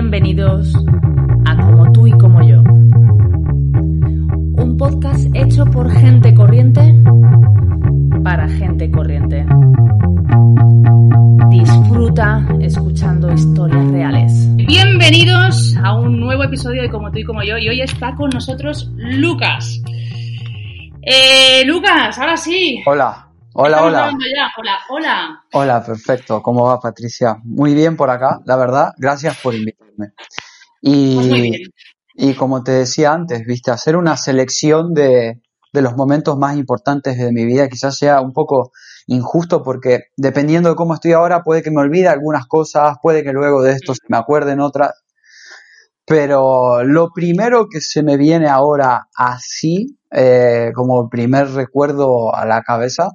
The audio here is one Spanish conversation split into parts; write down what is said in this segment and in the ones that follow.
Bienvenidos a Como tú y como yo. Un podcast hecho por gente corriente para gente corriente. Disfruta escuchando historias reales. Bienvenidos a un nuevo episodio de Como tú y como yo. Y hoy está con nosotros Lucas. Eh, Lucas, ahora sí. Hola. Hola, hola. Hola, hola. Hola, perfecto. ¿Cómo va, Patricia? Muy bien por acá, la verdad. Gracias por invitarme. Y, Pues muy bien. y como te decía antes, viste, hacer una selección de, de los momentos más importantes de mi vida quizás sea un poco injusto porque dependiendo de cómo estoy ahora puede que me olvide algunas cosas, puede que luego de esto se me acuerden otras. Pero lo primero que se me viene ahora así, eh, como primer recuerdo a la cabeza,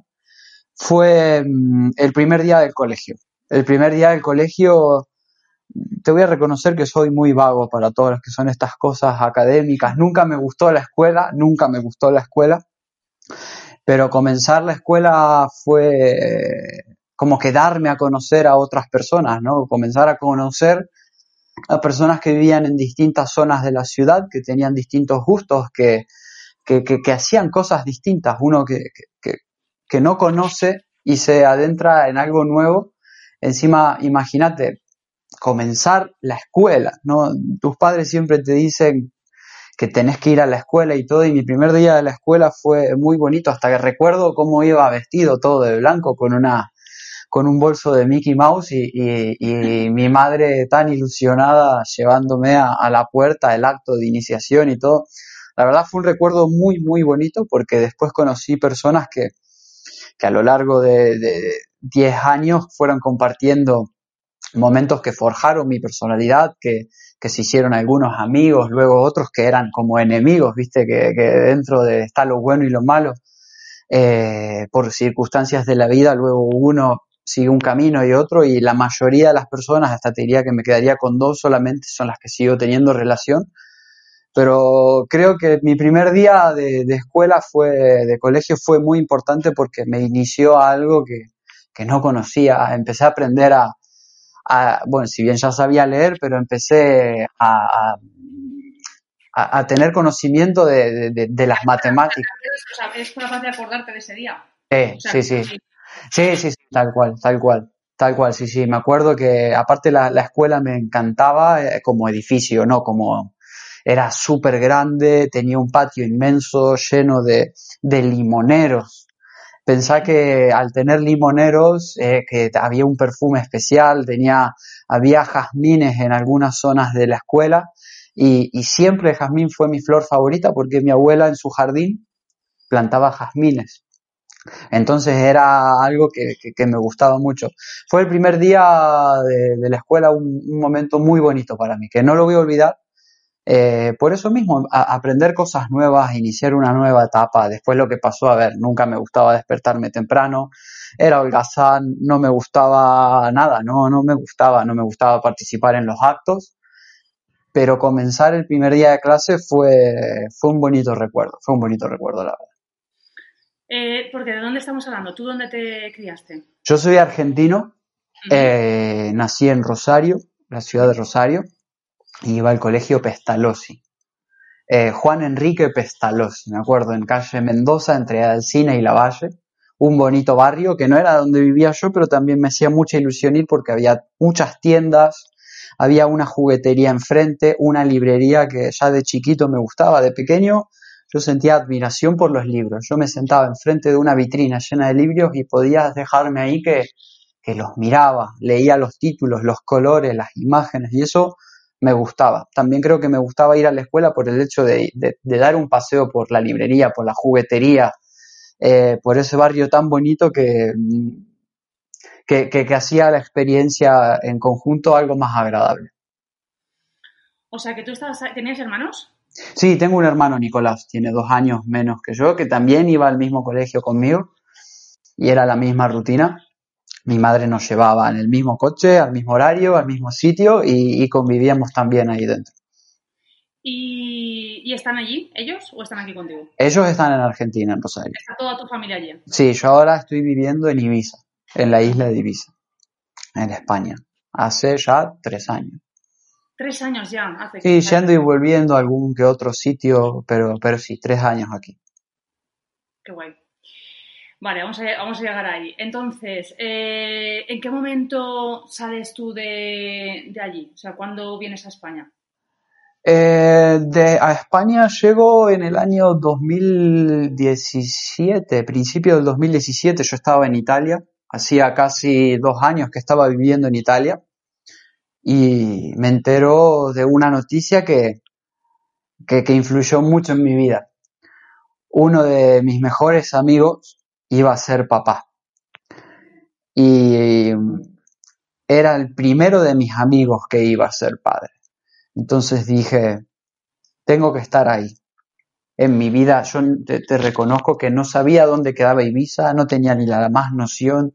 fue mm, el primer día del colegio. El primer día del colegio, te voy a reconocer que soy muy vago para todas las que son estas cosas académicas. Nunca me gustó la escuela, nunca me gustó la escuela, pero comenzar la escuela fue eh, como que darme a conocer a otras personas, ¿no? Comenzar a conocer a personas que vivían en distintas zonas de la ciudad, que tenían distintos gustos, que, que, que, que hacían cosas distintas. Uno que, que, no conoce y se adentra en algo nuevo. Encima, imagínate, comenzar la escuela, ¿no? Tus padres siempre te dicen que tenés que ir a la escuela y todo, y mi primer día de la escuela fue muy bonito, hasta que recuerdo cómo iba vestido todo de blanco con una con un bolso de Mickey Mouse y, y, y mi madre tan ilusionada llevándome a, a la puerta, el acto de iniciación y todo. La verdad fue un recuerdo muy, muy bonito porque después conocí personas que, que a lo largo de, de 10 años fueron compartiendo momentos que forjaron mi personalidad, que, se hicieron algunos amigos, luego otros que eran como enemigos, viste, que, que dentro de está lo bueno y lo malo, eh, por circunstancias de la vida, luego uno sigue un camino y otro, y la mayoría de las personas, hasta te diría que me quedaría con dos solamente, son las que sigo teniendo relación. Pero creo que mi primer día de, de escuela fue, de colegio fue muy importante porque me inició a algo que, que no conocía. Empecé a aprender a, a, bueno, si bien ya sabía leer, pero empecé a, a, a tener conocimiento de, de, las matemáticas. O sea, es capaz de acordarte de ese día. Eh, O sea, sí, sí. Sí, sí, sí, tal cual, tal cual, tal cual, sí, sí. Me acuerdo que aparte la, la escuela me encantaba eh, como edificio, ¿no? Como era súper grande, tenía un patio inmenso lleno de, limoneros. Pensá que al tener limoneros, eh, que había un perfume especial, tenía, había jazmines en algunas zonas de la escuela y, siempre el jazmín fue mi flor favorita porque mi abuela en su jardín plantaba jazmines. Entonces era algo que, me gustaba mucho. Fue el primer día de, de la escuela un, un, momento muy bonito para mí, que no lo voy a olvidar. Eh, por eso mismo, a, aprender cosas nuevas, iniciar una nueva etapa. Después lo que pasó, a ver, nunca me gustaba despertarme temprano, era holgazán, no me gustaba nada, no, no me gustaba, no me gustaba participar en los actos. Pero comenzar el primer día de clase fue, fue un bonito recuerdo, fue un bonito recuerdo, la verdad. Eh, porque ¿de dónde estamos hablando? ¿Tú dónde te criaste? Yo soy argentino, eh, nací en Rosario, la ciudad de Rosario, iba al colegio Pestalozzi. Eh, Juan Enrique Pestalozzi, me acuerdo, en calle Mendoza, entre Alcina y Lavalle, un bonito barrio que no era donde vivía yo, pero también me hacía mucha ilusión ir porque había muchas tiendas, había una juguetería enfrente, una librería que ya de chiquito me gustaba, de pequeño yo sentía admiración por los libros. Yo me sentaba enfrente de una vitrina llena de libros y podías dejarme ahí que, que los miraba, leía los títulos, los colores, las imágenes y eso me gustaba. También creo que me gustaba ir a la escuela por el hecho de, de, de dar un paseo por la librería, por la juguetería, eh, por ese barrio tan bonito que, que, que, hacía la experiencia en conjunto algo más agradable. O sea, que tú estabas, tenías hermanos. Sí, tengo un hermano, Nicolás, tiene dos años menos que yo, que también iba al mismo colegio conmigo y era la misma rutina. Mi madre nos llevaba en el mismo coche, al mismo horario, al mismo sitio y, convivíamos también ahí dentro. ¿Y, están allí ellos o están aquí contigo? Ellos están en Argentina, en Rosario. ¿Está toda tu familia allí? Sí, yo ahora estoy viviendo en Ibiza, en la isla de Ibiza, en España, hace ya tres años. Tres años ya, hace Sí, yendo y volviendo a algún que otro sitio, pero, pero sí, tres años aquí. Qué guay. Vale, vamos a, llegar ahí. Entonces, eh, ¿en qué momento sales tú de, allí? O sea, ¿cuándo vienes a España? Eh, a España llego en el año 2017, principio del 2017. Yo estaba en Italia, hacía casi dos años que estaba viviendo en Italia y me entero de una noticia que, que influyó mucho en mi vida. Uno de mis mejores amigos iba a ser papá. Y era el primero de mis amigos que iba a ser padre. Entonces dije, tengo que estar ahí. En mi vida yo te, reconozco que no sabía dónde quedaba Ibiza, no tenía ni la más noción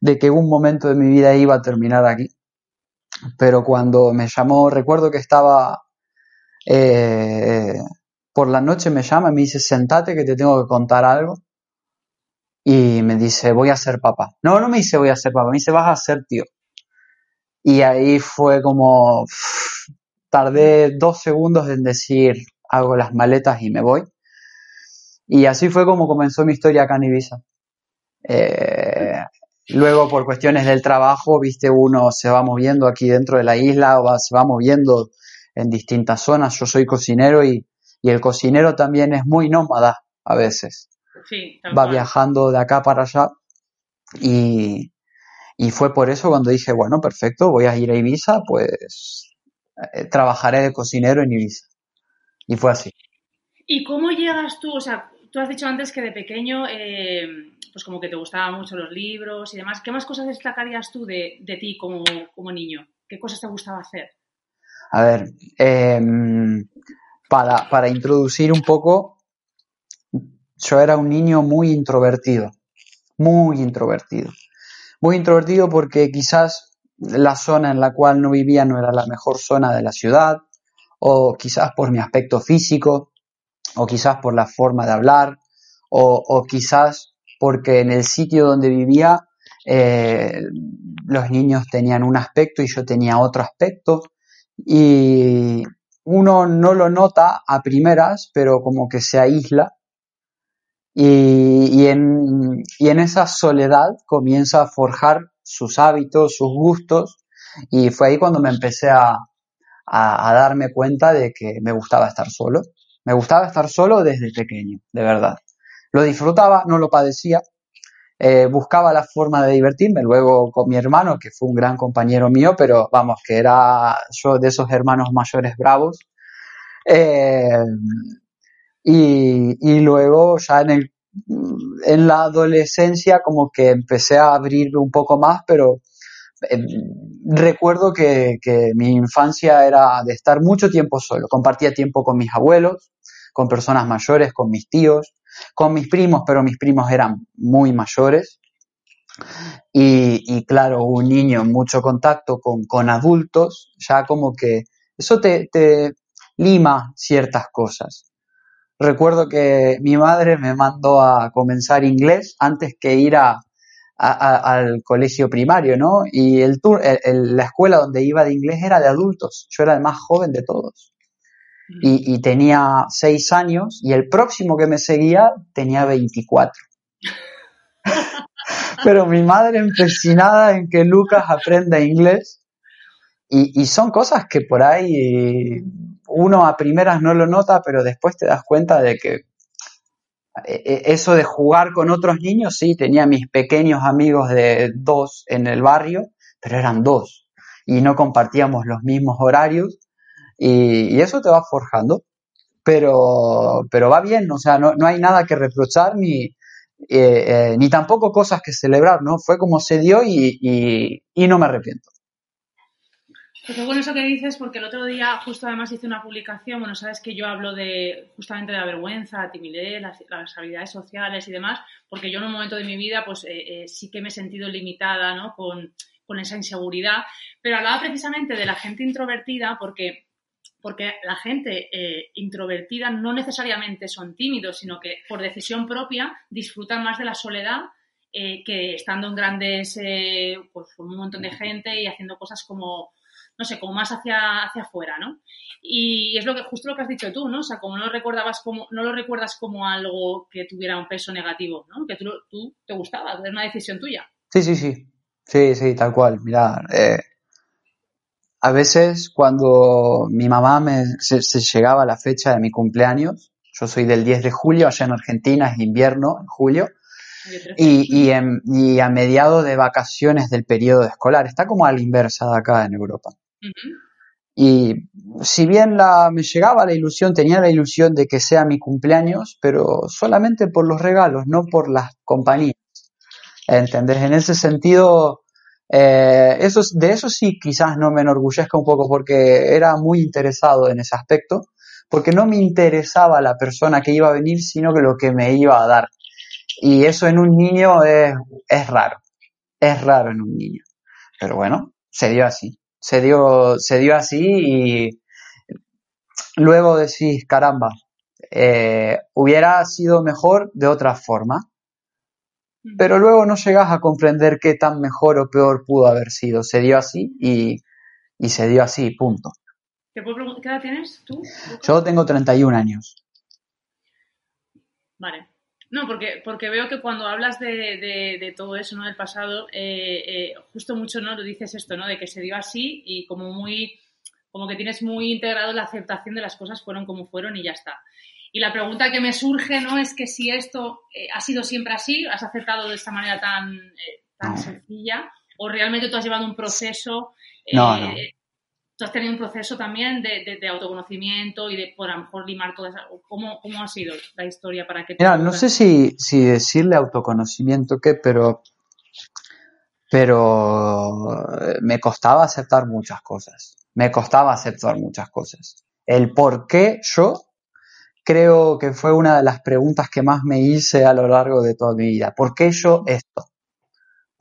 de que un momento de mi vida iba a terminar aquí. Pero cuando me llamó, recuerdo que estaba eh, por la noche me llama y me dice, sentate que te tengo que contar algo y me dice, voy a ser papá. No, no me dice voy a ser papá, me dice, vas a ser tío. Y ahí fue como, tardé dos segundos en decir, hago las maletas y me voy. Y así fue como comenzó mi historia acá en Ibiza. Eh, luego, por cuestiones del trabajo, viste, uno se va moviendo aquí dentro de la isla o se va moviendo en distintas zonas. Yo soy cocinero y, y el cocinero también es muy nómada a veces va viajando de acá para allá y, fue por eso cuando dije, bueno, perfecto, voy a ir a Ibiza, pues eh, trabajaré de cocinero en Ibiza. Y fue así. ¿Y cómo llegas tú? O sea, tú has dicho antes que de pequeño, eh, pues como que te gustaban mucho los libros y demás. ¿Qué más cosas destacarías tú de, ti como, niño? ¿Qué cosas te gustaba hacer? A ver, em, para, para introducir un poco, yo era un niño muy introvertido, muy introvertido. Muy introvertido porque quizás la zona en la cual no vivía no era la mejor zona de la ciudad, o quizás por mi aspecto físico, o quizás por la forma de hablar, o, quizás porque en el sitio donde vivía eh, los niños tenían un aspecto y yo tenía otro aspecto, y uno no lo nota a primeras, pero como que se aísla y, en, y en esa soledad comienza a forjar sus hábitos, sus gustos, y fue ahí cuando me empecé a, a, darme cuenta de que me gustaba estar solo. Me gustaba estar solo desde pequeño, de verdad. Lo disfrutaba, no lo padecía, eh, buscaba la forma de divertirme, luego con mi hermano, que fue un gran compañero mío, pero vamos, que era yo de esos hermanos mayores bravos. Eh, y, luego ya en, el, en la adolescencia como que empecé a abrirme un poco más, pero eh, recuerdo que, que, mi infancia era de estar mucho tiempo solo. Compartía tiempo con mis abuelos, con personas mayores, con mis tíos, con mis primos, pero mis primos eran muy mayores. Y, y claro, un niño en mucho contacto con, con adultos, ya como que eso te, te lima ciertas cosas. Recuerdo que mi madre me mandó a comenzar inglés antes que ir a, al colegio primario, ¿no? Y el, tour, la escuela donde iba de inglés era de adultos. Yo era el más joven de todos. Y, y, tenía seis años y el próximo que me seguía tenía 24. Pero mi madre empecinada en que Lucas aprenda inglés y, y son cosas que por ahí uno a primeras no lo nota, pero después te das cuenta de que eh, eh, eso de jugar con otros niños, sí, tenía mis pequeños amigos de dos en el barrio, pero eran dos y no compartíamos los mismos horarios y, eso te va forjando, pero, pero va bien, o sea, no, no hay nada que reprochar ni, eh, ni tampoco cosas que celebrar, ¿no? Fue como se dio y, y, no me arrepiento. Pues bueno eso que dices, porque el otro día justo además hice una publicación, bueno, sabes que yo hablo de justamente de la vergüenza, la timidez, las, habilidades sociales y demás, porque yo en un momento de mi vida pues eh, sí que me he sentido limitada, ¿no? Con, con esa inseguridad, pero hablaba precisamente de la gente introvertida porque porque la gente eh, introvertida no necesariamente son tímidos, sino que por decisión propia disfrutan más de la soledad eh, que estando en grandes, eh, pues con un montón de gente y haciendo cosas como, no sé, como más hacia, hacia afuera, ¿no? Y es lo que, justo lo que has dicho tú, ¿no? O sea, como no lo recordabas como, no lo recuerdas como algo que tuviera un peso negativo, ¿no? Que tú, tú te gustaba, era una decisión tuya. Sí, sí, sí. Sí, sí, tal cual. Mira, eh, a veces cuando mi mamá me, se, llegaba la fecha de mi cumpleaños, yo soy del 10 de julio, allá en Argentina es invierno, en julio, y, y, a mediados de vacaciones del periodo escolar, está como a la inversa de acá en Europa. Y si bien me llegaba la ilusión, tenía la ilusión de que sea mi cumpleaños, pero solamente por los regalos, no por las compañías. ¿Entendés? En ese sentido, eh, de eso sí quizás no me enorgullezca un poco porque era muy interesado en ese aspecto, porque no me interesaba la persona que iba a venir, sino que lo que me iba a dar. Y eso en un niño es, es raro, es raro en un niño. Pero bueno, se dio así, se dio, se dio así y luego decís, caramba, eh, hubiera sido mejor de otra forma pero luego no llegas a comprender qué tan mejor o peor pudo haber sido. Se dio así y, se dio así, punto. ¿Qué edad tienes tú? Yo tengo 31 años. Vale. No, porque, porque veo que cuando hablas de, todo eso, ¿no? Del pasado, eh, eh, justo mucho, ¿no? Lo dices esto, ¿no? De que se dio así y como muy, como que tienes muy integrado la aceptación de las cosas fueron como fueron y ya está. Y la pregunta que me surge no es que si esto eh, ha sido siempre así, has aceptado de esta manera tan, eh, tan sencilla, o realmente tú has llevado un proceso. No, no. Tú has tenido un proceso también de, de, autoconocimiento y de, por a lo mejor, limar toda esa. ¿Cómo, cómo ha sido la historia para que Mira, no sé si, si decirle autoconocimiento qué, pero. Pero me costaba aceptar muchas cosas. Me costaba aceptar muchas cosas. El por qué yo creo que fue una de las preguntas que más me hice a lo largo de toda mi vida. ¿Por qué yo esto?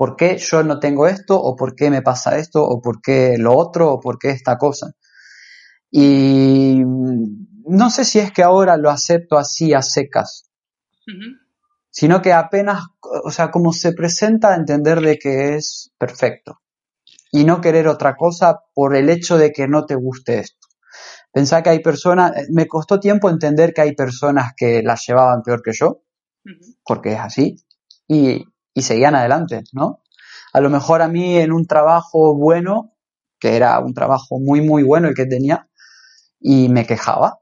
¿Por qué yo no tengo esto? ¿O por qué me pasa esto? ¿O por qué lo otro? ¿O por qué esta cosa? Y no sé si es que ahora lo acepto así a secas, sino que apenas, o sea, como se presenta a entender de que es perfecto y no querer otra cosa por el hecho de que no te guste esto. Pensar que hay personas, eh, me costó tiempo entender que hay personas que las llevaban peor que yo, porque es así, y, y seguían adelante, ¿no? A lo mejor a mí en un trabajo bueno, que era un trabajo muy, muy bueno el que tenía, y me quejaba.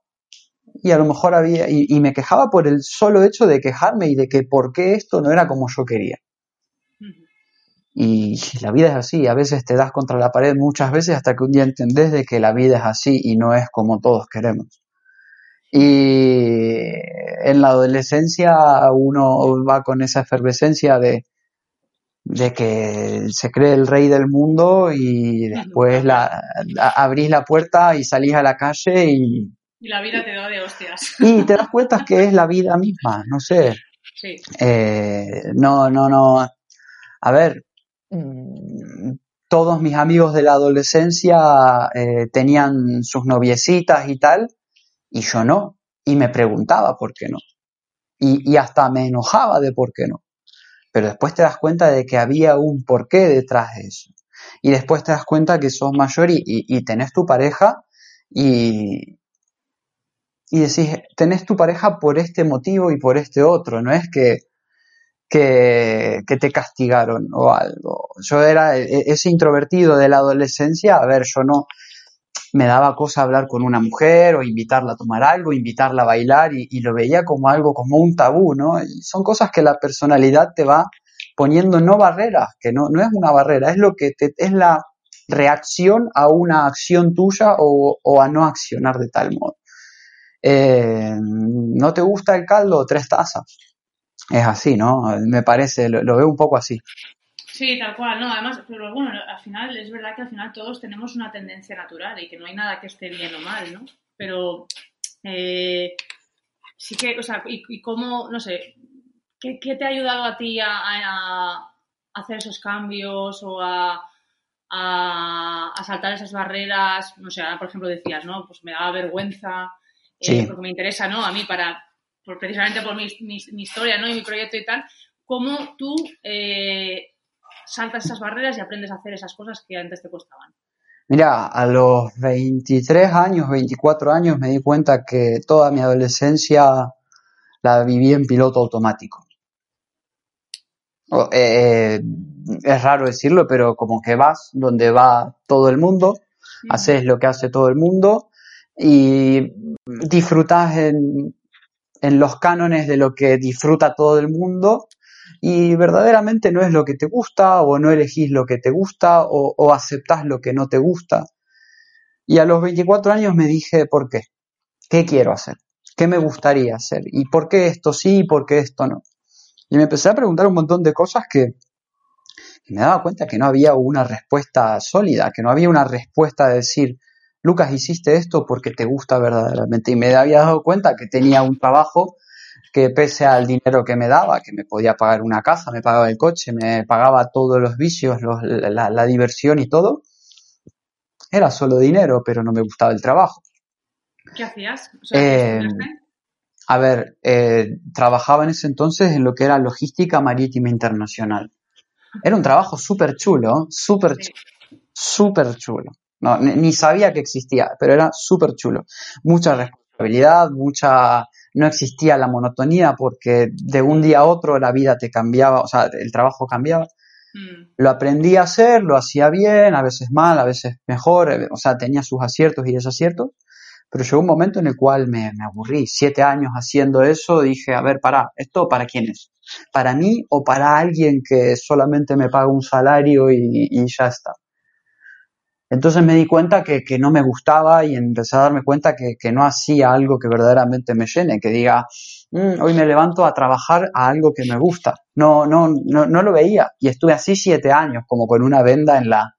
Y a lo mejor había, y, y me quejaba por el solo hecho de quejarme y de que por qué esto no era como yo quería. Y la vida es así, a veces te das contra la pared muchas veces hasta que un día entendés de que la vida es así y no es como todos queremos. Y en la adolescencia uno va con esa efervescencia de, de que se cree el rey del mundo y después la, abrís la puerta y salís a la calle y... Y la vida te da de hostias. Y te das cuenta que es la vida misma, no sé. Sí. Eh, no, no, no. A ver, todos mis amigos de la adolescencia eh, tenían sus noviecitas y tal, y yo no. Y me preguntaba por qué no. Y, hasta me enojaba de por qué no. Pero después te das cuenta de que había un porqué detrás de eso. Y después te das cuenta que sos mayor y, y tenés tu pareja y, y decís, tenés tu pareja por este motivo y por este otro. No es que que, te castigaron o algo. Yo era e, e, ese introvertido de la adolescencia, a ver, yo no me daba cosa hablar con una mujer o invitarla a tomar algo, invitarla a bailar y, lo veía como algo, como un tabú, ¿no? Y son cosas que la personalidad te va poniendo no barreras, que no, no es una barrera, es lo que te, es la reacción a una acción tuya o, a no accionar de tal modo. Eh, ¿No te gusta el caldo? Tres tazas es así, ¿no? Me parece, lo, veo un poco así. Sí, tal cual, no, además, pero bueno, al final es verdad que al final todos tenemos una tendencia natural y que no hay nada que esté bien o mal, ¿no? Pero eh, sí que, o sea, y, cómo, no sé, ¿qué, te ha ayudado a ti a, hacer esos cambios o a, a, saltar esas barreras? No sé, ahora por ejemplo decías, ¿no? Pues me daba vergüenza, eh, porque me interesa, ¿no? A mí para, precisamente por mi, mi, historia, ¿no? Y mi proyecto y tal, cómo tú eh, saltas esas barreras y aprendes a hacer esas cosas que antes te costaban. Mira, a los 23 años, 24 años me di cuenta que toda mi adolescencia la viví en piloto automático. Eh, es raro decirlo, pero como que vas donde va todo el mundo, haces lo que hace todo el mundo y disfrutas en, en los cánones de lo que disfruta todo el mundo y verdaderamente no es lo que te gusta o no elegís lo que te gusta o, o aceptás lo que no te gusta. Y a los 24 años me dije, ¿por qué? ¿Qué quiero hacer? ¿Qué me gustaría hacer? ¿Y por qué esto sí y por qué esto no? Y me empecé a preguntar un montón de cosas que, me daba cuenta que no había una respuesta sólida, que no había una respuesta de decir, Lucas, hiciste esto porque te gusta verdaderamente. Y me había dado cuenta que tenía un trabajo que pese al dinero que me daba, que me podía pagar una casa, me pagaba el coche, me pagaba todos los vicios, la, diversión y todo, era solo dinero, pero no me gustaba el trabajo. ¿Qué hacías? Eh, a ver, eh, trabajaba en ese entonces en lo que era logística marítima internacional. Era un trabajo súper chulo, súper chulo, súper chulo. No, ni, sabía que existía, pero era súper chulo. Mucha responsabilidad, mucha no existía la monotonía porque de un día a otro la vida te cambiaba, o sea, el trabajo cambiaba. Mm. Lo aprendí a hacer, lo hacía bien, a veces mal, a veces mejor, eh, o sea, tenía sus aciertos y desaciertos, pero llegó un momento en el cual me, aburrí. Siete años haciendo eso, dije, a ver, para, ¿esto para quién es? ¿Para mí o para alguien que solamente me paga un salario y ya está? Entonces me di cuenta que, no me gustaba y empecé a darme cuenta que, no hacía algo que verdaderamente me llene, que diga, mm, hoy me levanto a trabajar a algo que me gusta. No, no, no, no lo veía. Y estuve así siete años, como con una venda en la,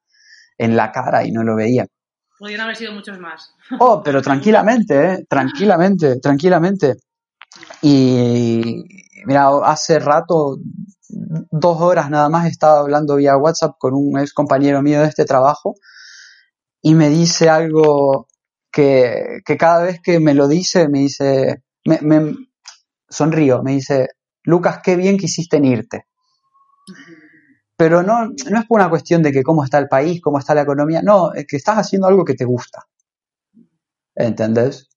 en la cara y no lo veía. Podrían haber sido muchos más. Oh, pero tranquilamente, ¿eh? tranquilamente, tranquilamente. Y mira, hace rato, dos horas nada más, estaba hablando vía WhatsApp con un ex compañero mío de este trabajo y me dice algo que, cada vez que me lo dice, me dice, me, me sonrío, me dice, Lucas, qué bien que hiciste en irte. Pero no, no es por una cuestión de que cómo está el país, cómo está la economía, no, es que estás haciendo algo que te gusta. ¿Entendés?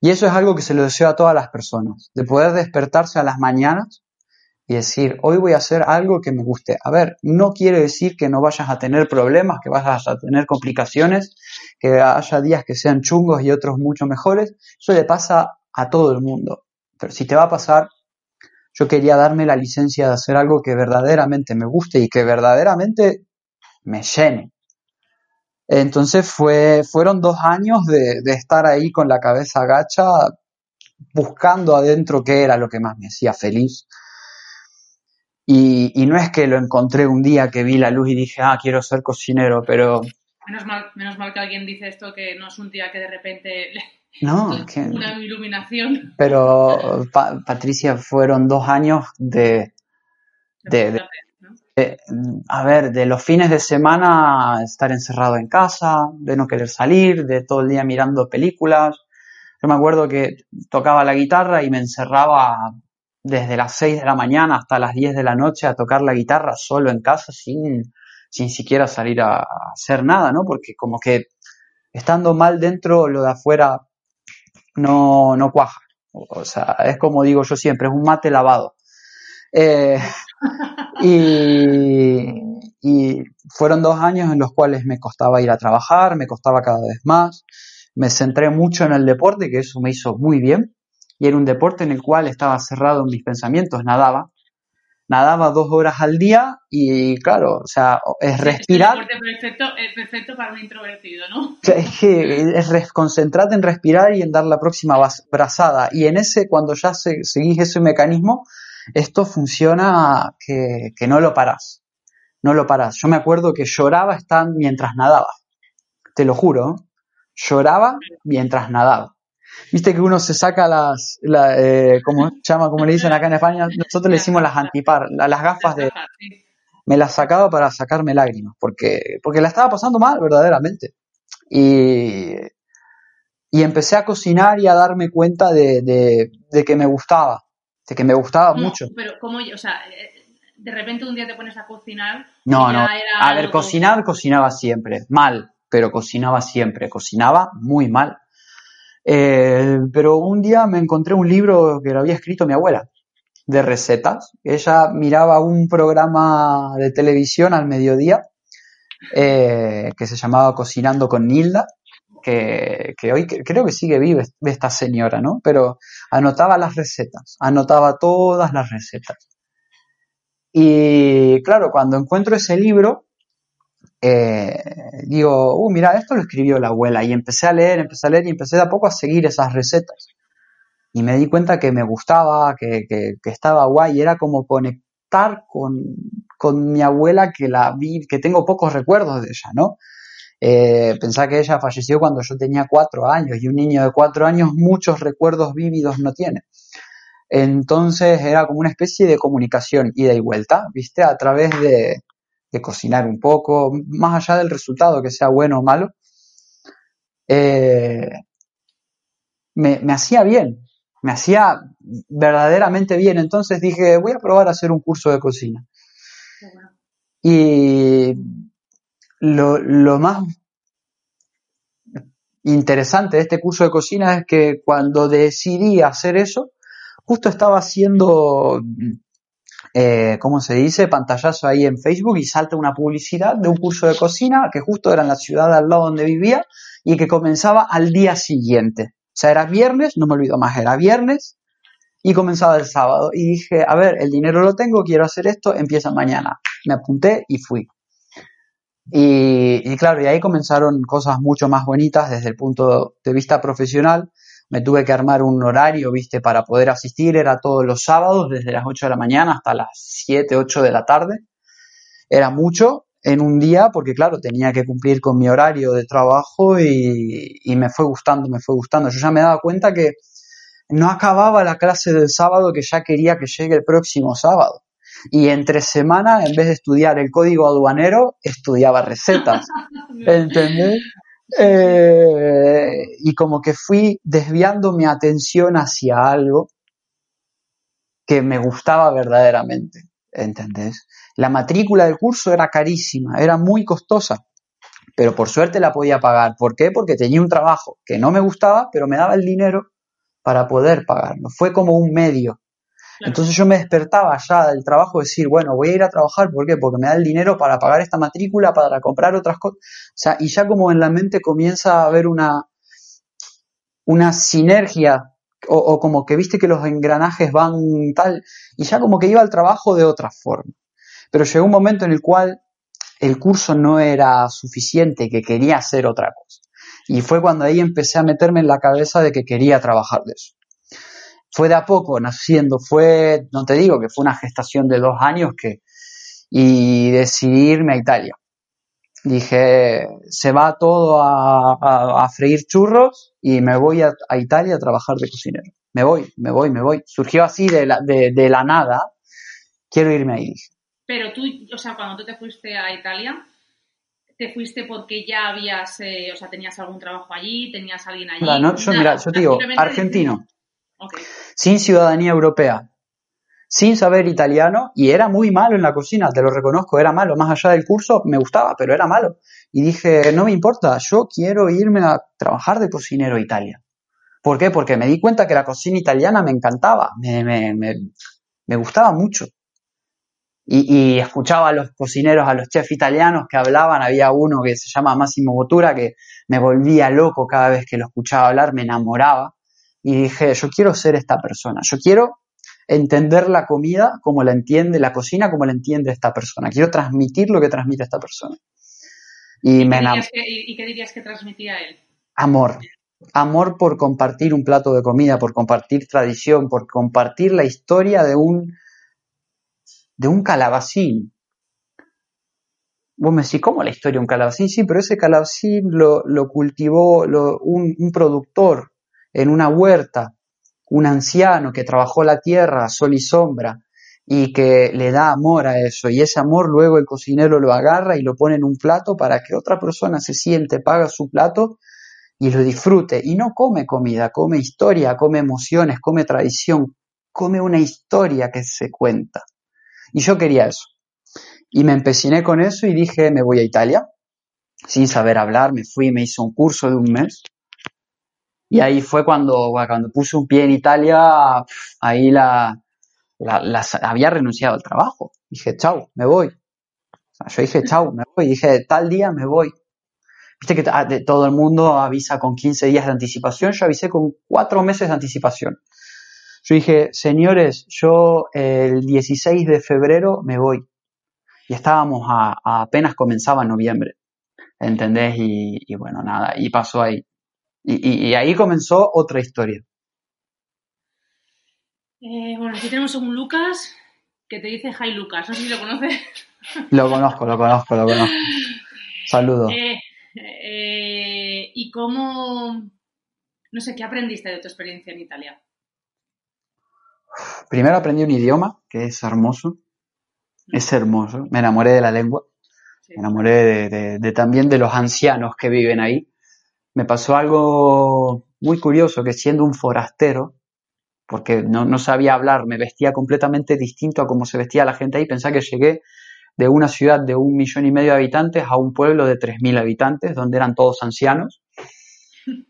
Y eso es algo que se lo deseo a todas las personas, de poder despertarse a las mañanas y decir, hoy voy a hacer algo que me guste. A ver, no quiere decir que no vayas a tener problemas, que vayas a tener complicaciones, que haya días que sean chungos y otros mucho mejores. Eso le pasa a todo el mundo. Pero si te va a pasar, yo quería darme la licencia de hacer algo que verdaderamente me guste y que verdaderamente me llene. Entonces fue, fueron dos años de, de estar ahí con la cabeza agacha, buscando adentro qué era lo que más me hacía feliz y, y, no es que lo encontré un día que vi la luz y dije, ah, quiero ser cocinero, pero... Menos mal, menos mal que alguien dice esto, que no es un día que de repente... No, que... Una iluminación. Pero, Patricia, fueron dos años de... de, de, a ver, de los fines de semana estar encerrado en casa, de no querer salir, de todo el día mirando películas. Yo me acuerdo que tocaba la guitarra y me encerraba desde las 6 de la mañana hasta las 10 de la noche a tocar la guitarra solo en casa sin, sin siquiera salir a, hacer nada, ¿no? Porque como que estando mal dentro, lo de afuera no, no cuaja. O sea, es como digo yo siempre, es un mate lavado. Eh, y, y fueron dos años en los cuales me costaba ir a trabajar, me costaba cada vez más. Me centré mucho en el deporte, que eso me hizo muy bien y era un deporte en el cual estaba cerrado en mis pensamientos, nadaba. Nadaba dos horas al día y claro, o sea, es respirar. Es perfecto, perfecto para un introvertido, ¿no? Es que es concentrarte en respirar y en dar la próxima brazada. Y en ese, cuando ya seguís ese mecanismo, esto funciona que, que no lo paras. No lo paras. Yo me acuerdo que lloraba mientras nadaba. Te lo juro. Lloraba mientras nadaba. Viste que uno se saca las, la, eh, como llama, como le dicen acá en España, nosotros le decimos las antipar, las gafas de, me las sacaba para sacarme lágrimas, porque, porque la estaba pasando mal, verdaderamente. Y, y empecé a cocinar y a darme cuenta de, de, que me gustaba, de que me gustaba mucho. Pero, ¿cómo, o sea, eh, de repente un día te pones a cocinar? No, no. A ver, cocinar, cocinaba siempre, mal, pero cocinaba siempre, cocinaba muy mal. Eh, pero un día me encontré un libro que lo había escrito mi abuela de recetas. Ella miraba un programa de televisión al mediodía eh, que se llamaba Cocinando con Nilda, que, hoy creo que sigue viva esta señora, ¿no? Pero anotaba las recetas, anotaba todas las recetas. Y claro, cuando encuentro ese libro, eh, digo, uh, mira, esto lo escribió la abuela. Y empecé a leer, empecé a leer y empecé a poco a seguir esas recetas y me di cuenta que me gustaba, que, que, estaba guay, era como conectar con, con, mi abuela que la vi, que tengo pocos recuerdos de ella, ¿no? Eh, que ella falleció cuando yo tenía cuatro años y un niño de cuatro años muchos recuerdos vívidos no tiene. Entonces era como una especie de comunicación ida y vuelta, ¿viste? A través de, de cocinar un poco, más allá del resultado, que sea bueno o malo, eh, me, me hacía bien, me hacía verdaderamente bien. Entonces dije, voy a probar a hacer un curso de cocina. Y lo, más interesante de este curso de cocina es que cuando decidí hacer eso, justo estaba haciendo, eh, ¿cómo se dice?, pantallazo ahí en Facebook y salta una publicidad de un curso de cocina que justo era en la ciudad al lado donde vivía y que comenzaba al día siguiente. O sea, era viernes, no me olvido más, era viernes y comenzaba el sábado. Y dije, a ver, el dinero lo tengo, quiero hacer esto, empieza mañana. Me apunté y fui. Y, claro, y ahí comenzaron cosas mucho más bonitas desde el punto de vista profesional. Me tuve que armar un horario, viste, para poder asistir. Era todos los sábados, desde las 8 de la mañana hasta las 7, 8 de la tarde. Era mucho, en un día porque claro, tenía que cumplir con mi horario de trabajo y, me fue gustando, me fue gustando. Yo ya me daba cuenta que no acababa la clase del sábado que ya quería que llegue el próximo sábado. Y entre semana, en vez de estudiar el código aduanero, estudiaba recetas. ¿Entendés? Eh, y como que fui desviando mi atención hacia algo que me gustaba verdaderamente. ¿Entendés? La matrícula del curso era carísima, era muy costosa, pero por suerte la podía pagar. ¿Por qué? Porque tenía un trabajo que no me gustaba, pero me daba el dinero para poder pagarlo. Fue como un medio. Entonces yo me despertaba ya del trabajo de decir, bueno, voy a ir a trabajar, ¿por qué? Porque me da el dinero para pagar esta matrícula, para comprar otras cosas. O sea, y ya como en la mente comienza a haber una, una sinergia, o, o como que viste que los engranajes van tal, y ya como que iba al trabajo de otra forma. Pero llegó un momento en el cual el curso no era suficiente, que quería hacer otra cosa. Y fue cuando ahí empecé a meterme en la cabeza de que quería trabajar de eso. Fue de a poco naciendo, fue, no te digo que fue una gestación de dos años que, y decidí irme a Italia. Dije, se va todo a, freír churros y me voy a, Italia a trabajar de cocinero. Me voy, me voy, me voy. Surgió así de la, de, de la nada. Quiero irme ahí. Pero tú, o sea, cuando tú te fuiste a Italia, ¿te fuiste porque ya habías, eh, o sea, tenías algún trabajo allí, tenías alguien allí? yo, mira, yo te digo, argentino, sin ciudadanía europea, sin saber italiano, y era muy malo en la cocina, te lo reconozco, era malo, más allá del curso me gustaba, pero era malo. Y dije, no me importa, yo quiero irme a trabajar de cocinero a Italia. ¿Por qué? Porque me di cuenta que la cocina italiana me encantaba, me, me, me, me gustaba mucho y, escuchaba a los cocineros, a los chefs italianos que hablaban. Había uno que se llama Massimo Bottura que me volvía loco cada vez que lo escuchaba hablar, me enamoraba. Y dije, yo quiero ser esta persona, yo quiero entender la comida como la entiende, la cocina como la entiende esta persona. Quiero transmitir lo que transmite esta persona. Y, me ¿Y qué dirías que transmitía él? Amor. Amor por compartir un plato de comida, por compartir tradición, por compartir la historia de un de un calabacín. Vos me decís, ¿cómo la historia de un calabacín? Sí, pero ese calabacín lo, lo cultivó un, un productor en una huerta, un anciano que trabajó la tierra, sol y sombra, y que le da amor a eso. Y ese amor luego el cocinero lo agarra y lo pone en un plato para que otra persona se siente, paga su plato y lo disfrute. Y no come comida, come historia, come emociones, come tradición, come una historia que se cuenta. Y yo quería eso. Y me empeciné con eso y dije, me voy a Italia, sin saber hablar, me fui me hice un curso de un mes. Y ahí fue cuando, cuando puse un pie en Italia, ahí la, había renunciado al trabajo. Dije, chao, me voy. yo dije, chao, me voy. Dije, tal día me voy. Viste que ah, todo el mundo avisa con 15 días de anticipación. Yo avisé con 4 meses de anticipación. Yo dije, señores, yo el 16 de febrero me voy. Y estábamos a, apenas comenzaba noviembre. ¿Entendés? Y, bueno, nada, y pasó ahí. Y, y, ahí comenzó otra historia. Eh, bueno, aquí tenemos un Lucas que te dice Hi Lucas, no sé si lo conoces. Lo conozco, lo conozco, lo conozco. Saludos. Eh, eh, ¿Y cómo, no sé, qué aprendiste de tu experiencia en Italia? Primero aprendí un idioma que es hermoso, es hermoso. Me enamoré de la lengua, me enamoré de, también de los ancianos que viven ahí. Me pasó algo muy curioso, que siendo un forastero, porque no, no, sabía hablar, me vestía completamente distinto a cómo se vestía la gente ahí. Pensaba que llegué de una ciudad de un millón y medio de habitantes a un pueblo de tres mil habitantes, donde eran todos ancianos.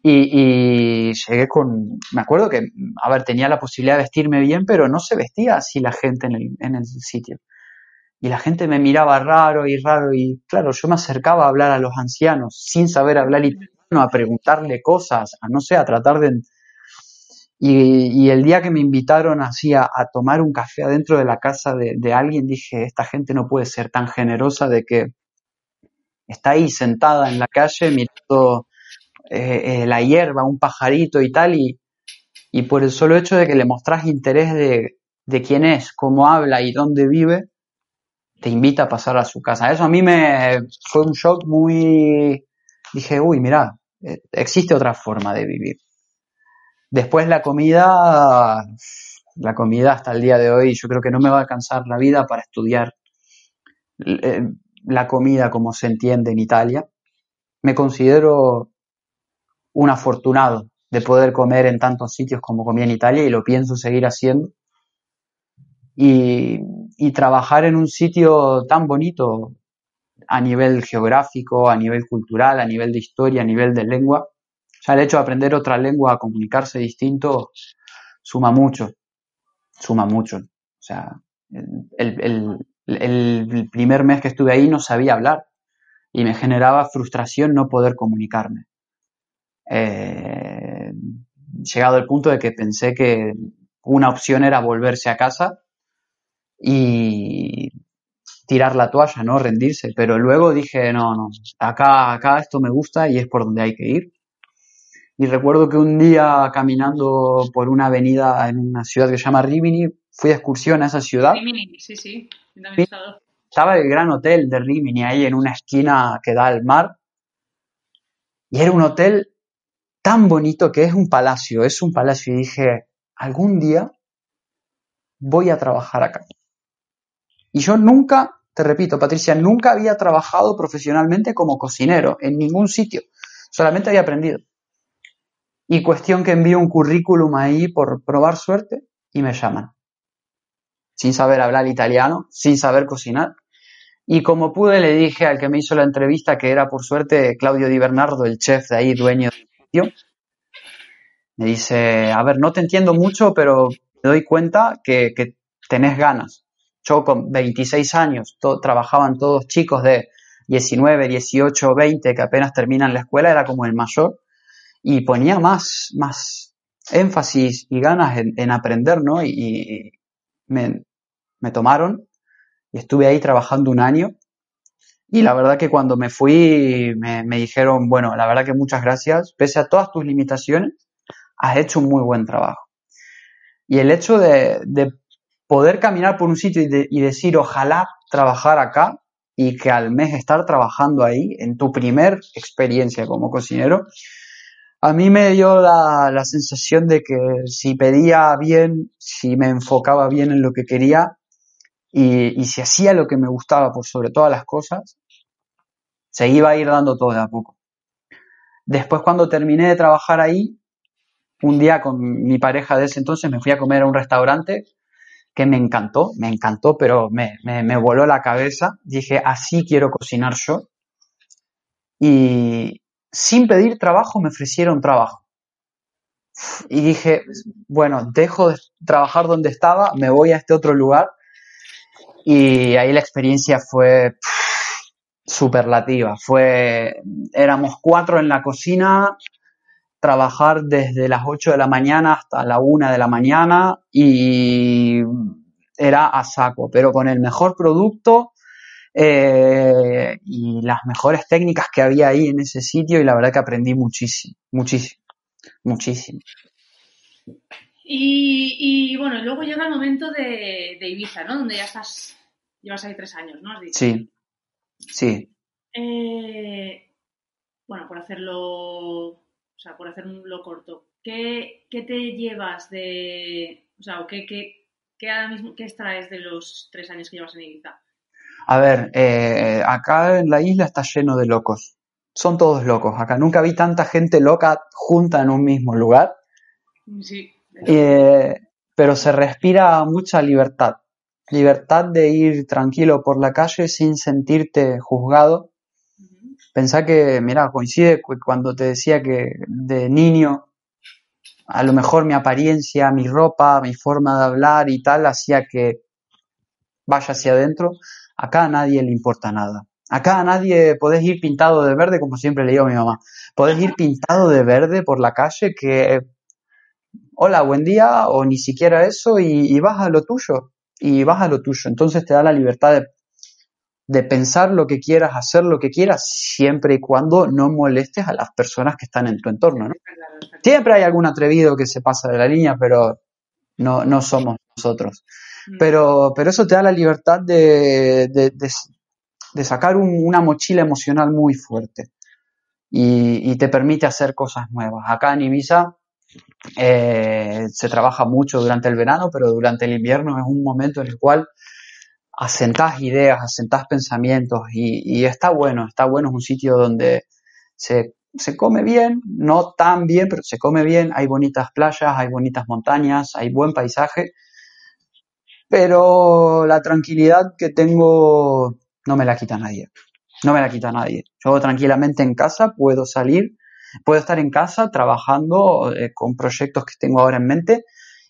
Y, llegué con, me acuerdo que, a ver, tenía la posibilidad de vestirme bien, pero no se vestía así la gente en el, en el sitio. Y la gente me miraba raro y raro y claro, yo me acercaba a hablar a los ancianos sin saber hablar a preguntarle cosas, a no sé, a tratar de... Y, el día que me invitaron así a, tomar un café adentro de la casa de, alguien, dije, esta gente no puede ser tan generosa de que está ahí sentada en la calle mirando eh, eh, la hierba, un pajarito y tal, y, y, por el solo hecho de que le mostrás interés de, de, quién es, cómo habla y dónde vive, te invita a pasar a su casa. Eso a mí me fue un shock muy... Dije, uy, mira, existe otra forma de vivir. Después la comida, la comida hasta el día de hoy, yo creo que no me va a alcanzar la vida para estudiar la comida como se entiende en Italia. Me considero un afortunado de poder comer en tantos sitios como comí en Italia y lo pienso seguir haciendo. Y, trabajar en un sitio tan bonito a nivel geográfico, a nivel cultural, a nivel de historia, a nivel de lengua. O sea, el hecho de aprender otra lengua, a comunicarse distinto, suma mucho, suma mucho. O sea, el, primer mes que estuve ahí no sabía hablar y me generaba frustración no poder comunicarme eh, llegado el punto de que pensé que una opción era volverse a casa y tirar la toalla, ¿no? Rendirse. Pero luego dije, no, no, acá, acá esto me gusta y es por donde hay que ir. Y recuerdo que un día caminando por una avenida en una ciudad que se llama Rimini, fui de excursión a esa ciudad. Rimini, sí, sí. Estaba el gran hotel de Rimini ahí en una esquina que da al mar. Y era un hotel tan bonito que es un palacio, es un palacio. Y dije, algún día voy a trabajar acá. Y yo nunca, te repito, Patricia, nunca había trabajado profesionalmente como cocinero en ningún sitio. Solamente había aprendido. Y cuestión que envío un currículum ahí por probar suerte y me llaman. Sin saber hablar italiano, sin saber cocinar. Y como pude le dije al que me hizo la entrevista que era por suerte Claudio Di Bernardo, el chef de ahí, dueño me dice, a ver, no te entiendo mucho, pero me doy cuenta que, tenés ganas. Yo con 26 años, trabajaban todos chicos de 19, 18, 20 que apenas terminan la escuela, era como el mayor, y ponía más, más énfasis y ganas en, aprender, ¿no? Y, me, me, tomaron y estuve ahí trabajando un año y la verdad que cuando me fui me, dijeron, bueno, la verdad que muchas gracias, pese a todas tus limitaciones, has hecho un muy buen trabajo. Y el hecho de, poder caminar por un sitio y, decir, ojalá trabajar acá y que al mes estar trabajando ahí, en tu primer experiencia como cocinero, a mí me dio la, sensación de que si pedía bien, si me enfocaba bien en lo que quería y, y si hacía lo que me gustaba por sobre todas las cosas, se iba a ir dando todo de a poco. Después cuando terminé de trabajar ahí, un día con mi pareja de ese entonces me fui a comer a un restaurante que me encantó, me encantó, pero me, me, voló la cabeza. Dije, así quiero cocinar yo. Y sin pedir trabajo me ofrecieron trabajo. Y dije, bueno, dejo de trabajar donde estaba, me voy a este otro lugar. Y ahí la experiencia fue superlativa. Fue, éramos cuatro en la cocina, trabajar desde las 8 de la mañana hasta la 1 de la mañana y era a saco, pero con el mejor producto eh, y las mejores técnicas que había ahí en ese sitio y la verdad que aprendí muchísimo, muchísimo, muchísimo. Y, bueno, luego llega el momento de, Ibiza, ¿no? Donde ya estás, llevas ahí tres años, ¿no? Sí, sí. Eh, bueno, por hacerlo o sea, por hacerlo corto, ¿qué, qué te llevas de, o sea, qué, qué, qué, ahora mismo, qué extraes de los tres años que llevas en Ibiza? A ver, eh, acá en la isla está lleno de locos. Son todos locos. Acá nunca vi tanta gente loca junta en un mismo lugar. Sí. Eh, pero se respira mucha libertad. Libertad de ir tranquilo por la calle sin sentirte juzgado Pensá que, mira, coincide cuando te decía que de niño, a lo mejor mi apariencia, mi ropa, mi forma de hablar y tal hacía que vaya hacia adentro. Acá a nadie le importa nada. Acá a nadie podés ir pintado de verde, como siempre le digo a mi mamá. Podés ir pintado de verde por la calle que, hola, buen día, o ni siquiera eso, y, y vas a lo tuyo. Y vas a lo tuyo. Entonces te da la libertad de de pensar lo que quieras, hacer lo que quieras, siempre y cuando no molestes a las personas que están en tu entorno, ¿no? Siempre hay algún atrevido que se pasa de la línea, pero no, no somos nosotros. Mm. Pero, pero eso te da la libertad de, de, sacar una mochila emocional muy fuerte y, te permite hacer cosas nuevas. Acá en Ibiza eh, se trabaja mucho durante el verano, pero durante el invierno es un momento en el cual asentás ideas, asentás pensamientos y, está bueno, está bueno, es un sitio donde se, se, come bien, no tan bien, pero se come bien, hay bonitas playas, hay bonitas montañas, hay buen paisaje, pero la tranquilidad que tengo no me la quita nadie, no me la quita nadie. Yo tranquilamente en casa puedo salir, puedo estar en casa trabajando eh, con proyectos que tengo ahora en mente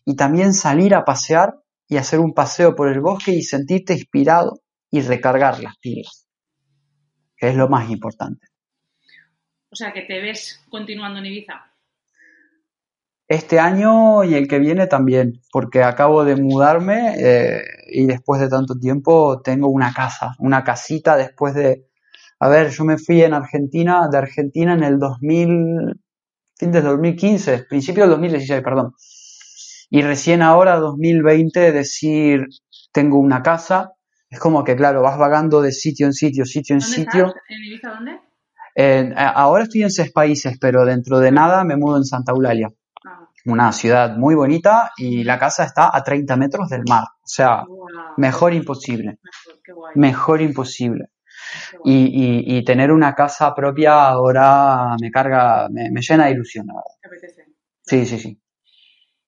y también salir a pasear y hacer un paseo por el bosque y sentirte inspirado y recargar las pilas, que es lo más importante. O sea, que te ves continuando en Ibiza. Este año y el que viene también, porque acabo de mudarme eh, y después de tanto tiempo tengo una casa, una casita después de... A ver, yo me fui en Argentina, de Argentina en el 2000, fin del 2015, principio del 2016, perdón. Y recién ahora, 2020, decir, tengo una casa, es como que, claro, vas vagando de sitio en sitio, sitio en sitio. Estás? ¿En Ibiza dónde? ahora estoy en seis países, pero dentro de nada me mudo en Santa Eulalia. Ah. Una ciudad muy bonita y la casa está a 30 metros del mar. O sea, mejor imposible. Mejor, imposible. Y, y, tener una casa propia ahora me carga, me, me llena de ilusión, la verdad. Sí, sí, sí.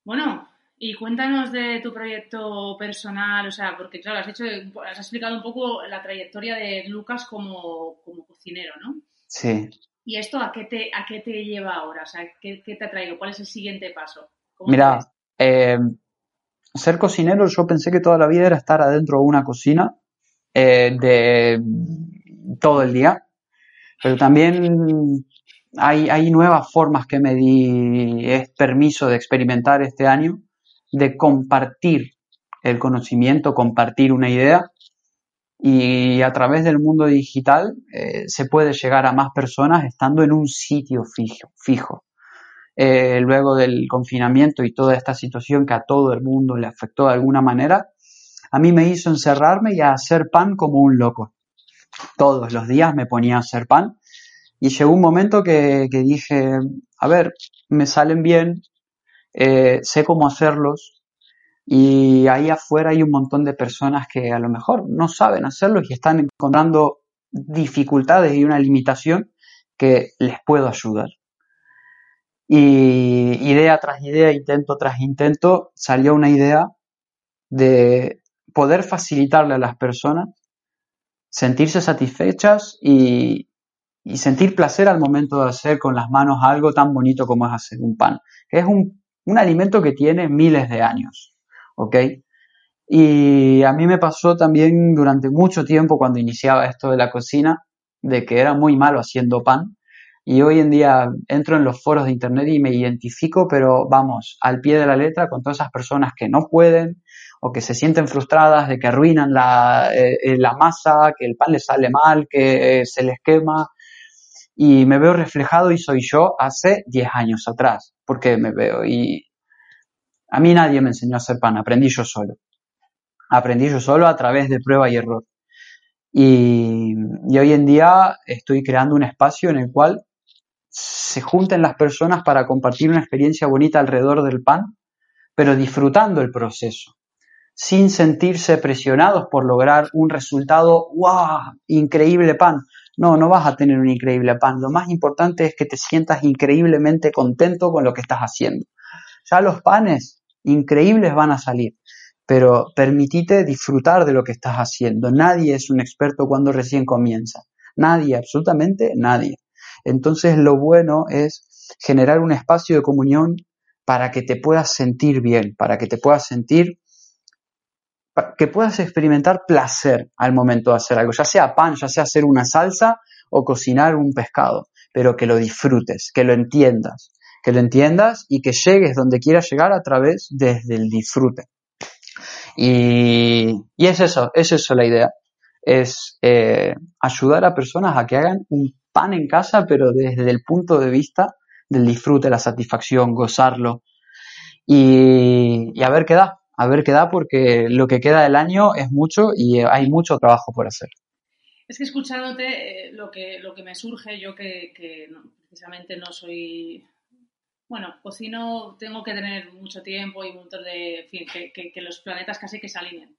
Bueno, y cuéntanos de tu proyecto personal, o sea, porque claro, has, hecho, has explicado un poco la trayectoria de Lucas como, cocinero, ¿no? Sí. ¿Y esto a qué te, a qué te lleva ahora? O sea, ¿qué, te ha traído? ¿Cuál es el siguiente paso? Mira, eh, ser cocinero yo pensé que toda la vida era estar adentro de una cocina eh, de todo el día, pero también hay, nuevas formas que me di es permiso de experimentar este año, de compartir el conocimiento, compartir una idea y a través del mundo digital eh, se puede llegar a más personas estando en un sitio fijo. fijo. Eh, luego del confinamiento y toda esta situación que a todo el mundo le afectó de alguna manera, a mí me hizo encerrarme y a hacer pan como un loco. Todos los días me ponía a hacer pan y llegó un momento que, dije, a ver, me salen bien, eh, sé cómo hacerlos y ahí afuera hay un montón de personas que a lo mejor no saben hacerlos y están encontrando dificultades y una limitación que les puedo ayudar. Y idea tras idea, intento tras intento, salió una idea de poder facilitarle a las personas sentirse satisfechas y, sentir placer al momento de hacer con las manos algo tan bonito como es hacer un pan. Es un, un alimento que tiene miles de años, ¿ok? Y a mí me pasó también durante mucho tiempo cuando iniciaba esto de la cocina, de que era muy malo haciendo pan. Y hoy en día entro en los foros de internet y me identifico, pero vamos, al pie de la letra con todas esas personas que no pueden o que se sienten frustradas de que arruinan la, eh, eh, la masa, que el pan les sale mal, que eh, se les quema. Y me veo reflejado y soy yo hace 10 años atrás, porque me veo. Y a mí nadie me enseñó a hacer pan, aprendí yo solo aprendí yo solo a través de prueba y error. Y, hoy en día estoy creando un espacio en el cual se junten las personas para compartir una experiencia bonita alrededor del pan, pero disfrutando el proceso, sin sentirse presionados por lograr un resultado, ¡wow! Increíble pan. No, no vas a tener un increíble pan. Lo más importante es que te sientas increíblemente contento con lo que estás haciendo. Ya los panes increíbles van a salir pero permitite disfrutar de lo que estás haciendo. Nadie es un experto cuando recién comienza. Nadie, absolutamente nadie. Entonces lo bueno es generar un espacio de comunión para que te puedas sentir bien, para que te puedas sentir, que puedas experimentar placer al momento de hacer algo, ya sea pan, ya sea hacer una salsa o cocinar un pescado, pero que lo disfrutes, que lo entiendas, que lo entiendas y que llegues donde quieras llegar a través desde el disfrute. Y, es eso, es eso la idea. Es eh, ayudar a personas a que hagan un pan en casa, pero desde el punto de vista del disfrute, la satisfacción, gozarlo. Y, a ver qué da, a ver qué da, porque lo que queda del año es mucho y hay mucho trabajo por hacer. Es que escuchándote, eh, lo, que, lo que me surge, yo que, precisamente no soy bueno, cocino, tengo que tener mucho tiempo y un montón de, en fin, que, los planetas casi que se alineen.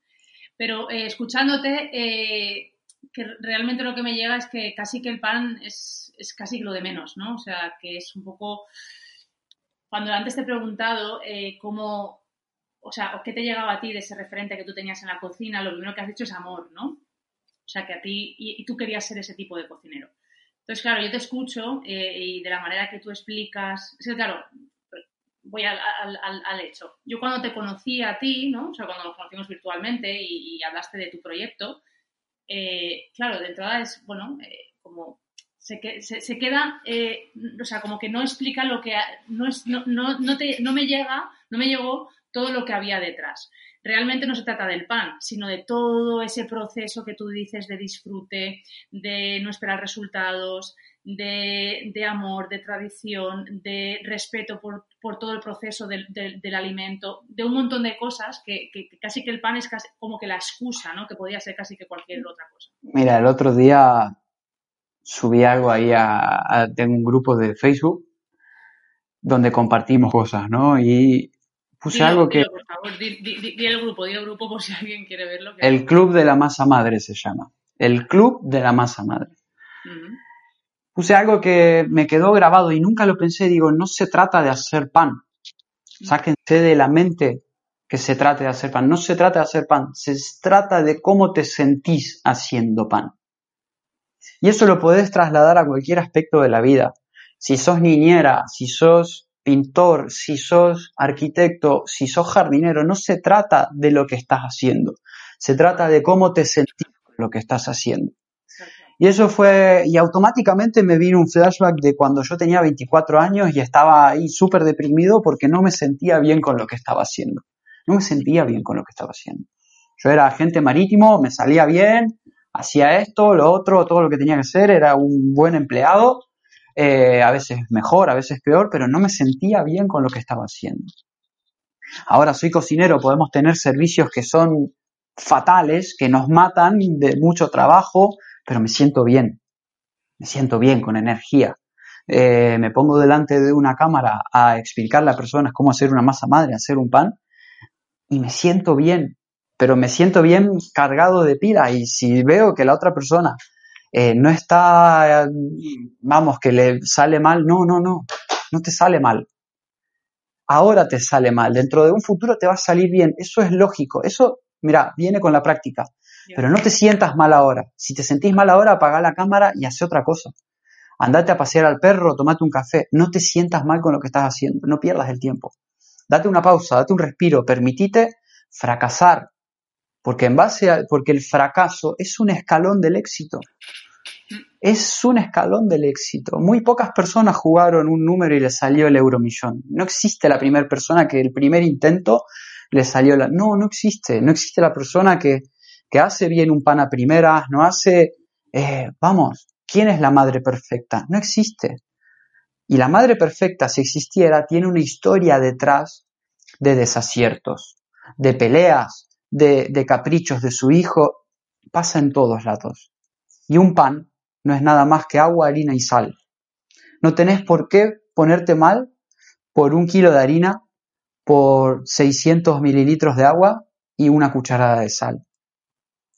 Pero eh, escuchándote, eh, que realmente lo que me llega es que casi que el pan es, es, casi lo de menos, ¿no? O sea, que es un poco... Cuando antes te he preguntado cómo, o sea, qué te llegaba a ti de ese referente que tú tenías en la cocina, lo primero que has dicho es amor, ¿no? O sea, que a ti, y tú querías ser ese tipo de cocinero. Entonces, claro, yo te escucho eh, y de la manera que tú explicas, es que, claro, voy al, hecho. Yo cuando te conocí a ti, ¿no? O sea, cuando nos conocimos virtualmente y, hablaste de tu proyecto, eh, claro, de entrada es, bueno, eh, como se, se, queda, o sea, como que no explica lo que, no, es, no, no, no, te, no me llega, no me llegó todo lo que había detrás realmente no se trata del pan, sino de todo ese proceso que tú dices de disfrute, de no esperar resultados, de, amor, de tradición, de respeto por, todo el proceso del, alimento, de un montón de cosas que, casi que el pan es como que la excusa, ¿no? Que podría ser casi que cualquier otra cosa. Mira, el otro día subí algo ahí a, un grupo de Facebook donde compartimos cosas, ¿no? Y puse algo que... por favor, di, el grupo, di el grupo por si alguien quiere verlo. El Club de la Masa Madre se llama. El Club de la Masa Madre. Puse algo que me quedó grabado y nunca lo pensé. Digo, no se trata de hacer pan. Sáquense de la mente que se trate de hacer pan. No se trata de hacer pan. Se trata de cómo te sentís haciendo pan. Y eso lo podés trasladar a cualquier aspecto de la vida. Si sos niñera, si sos pintor, si sos arquitecto, si sos jardinero, no se trata de lo que estás haciendo, se trata de cómo te sentís lo que estás haciendo. Y eso fue, y automáticamente me vino un flashback de cuando yo tenía 24 años y estaba ahí súper deprimido porque no me sentía bien con lo que estaba haciendo. No me sentía bien con lo que estaba haciendo. Yo era agente marítimo, me salía bien, hacía esto, lo otro, todo lo que tenía que hacer, era un buen empleado, eh, a veces mejor, a veces peor, pero no me sentía bien con lo que estaba haciendo. Ahora soy cocinero, podemos tener servicios que son fatales que nos matan de mucho trabajo, pero me siento bien, me siento bien, con energía. Eh, me pongo delante de una cámara a explicarle a personas cómo hacer una masa madre, hacer un pan, y me siento bien, pero me siento bien cargado de pila y si veo que la otra persona eh, no está, vamos, que le sale mal, no, no, no, no te sale mal. Ahora te sale mal, dentro de un futuro te va a salir bien, eso es lógico, eso, mira, viene con la práctica, pero no te sientas mal ahora. Si te sentís mal ahora, apaga la cámara y hace otra cosa. Andate a pasear al perro, tomate un café, no te sientas mal con lo que estás haciendo, no pierdas el tiempo. Date una pausa, date un respiro, permitite fracasar, porque en base a, porque el fracaso es un escalón del éxito. Es un escalón del éxito. Muy pocas personas jugaron un número y les salió el euromillón. No existe la primera persona que el primer intento le salió la... No, no existe. No existe la persona que, que hace bien un pan a primeras, no hace... Eh, vamos, ¿quién es la madre perfecta? No existe. Y la madre perfecta, si existiera, tiene una historia detrás de desaciertos, de peleas, de, de caprichos de su hijo. Pasa en todos lados. Y un pan no es nada más que agua, harina y sal. No tenés por qué ponerte mal por un kilo de harina, por 600 mililitros de agua y una cucharada de sal.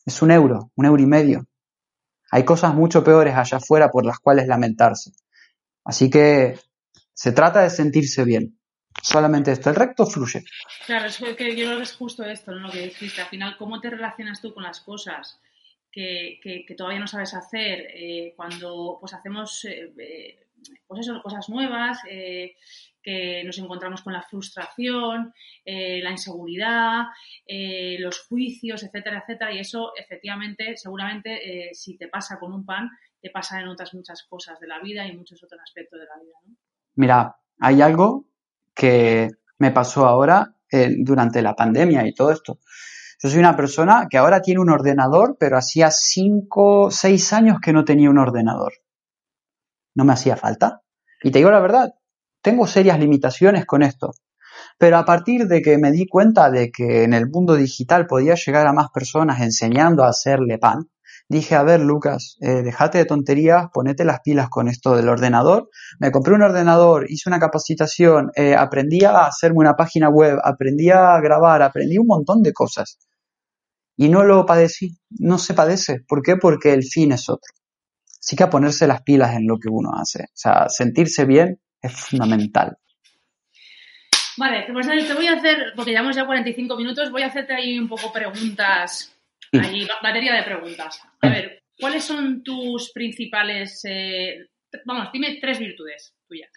Es un euro, un euro y medio. Hay cosas mucho peores allá afuera por las cuales lamentarse. Así que se trata de sentirse bien. Solamente esto, el recto fluye. Claro, es que yo creo es justo esto, ¿no? Lo que dijiste. Al final, ¿cómo te relacionas tú con las cosas que, todavía no sabes hacer? Eh, cuando pues hacemos eh, eh, pues eso, cosas nuevas, que nos encontramos con la frustración, la inseguridad, los juicios, etcétera, etcétera. Y eso, efectivamente, seguramente, si te pasa con un pan, te pasa en otras muchas cosas de la vida y muchos otros aspectos de la vida. Mira, hay algo que me pasó ahora durante la pandemia y todo esto. Yo soy una persona que ahora tiene un ordenador, pero hacía cinco, seis años que no tenía un ordenador. No me hacía falta. Y te digo la verdad, tengo serias limitaciones con esto. Pero a partir de que me di cuenta de que en el mundo digital podía llegar a más personas enseñando a hacerle pan, dije, a ver, Lucas, eh, déjate de tonterías, ponete las pilas con esto del ordenador. Me compré un ordenador, hice una capacitación, eh, aprendí a hacerme una página web, aprendí a grabar, aprendí un montón de cosas. Y no lo padecí, no se padece. ¿Por qué? Porque el fin es otro. Así que a ponerse las pilas en lo que uno hace. O sea, sentirse bien es fundamental. Vale, pues te voy a hacer, porque llevamos ya 45 minutos, voy a hacerte ahí un poco preguntas Ahí, batería de preguntas. A ver, ¿cuáles son tus principales... Eh, vamos, dime tres virtudes tuyas.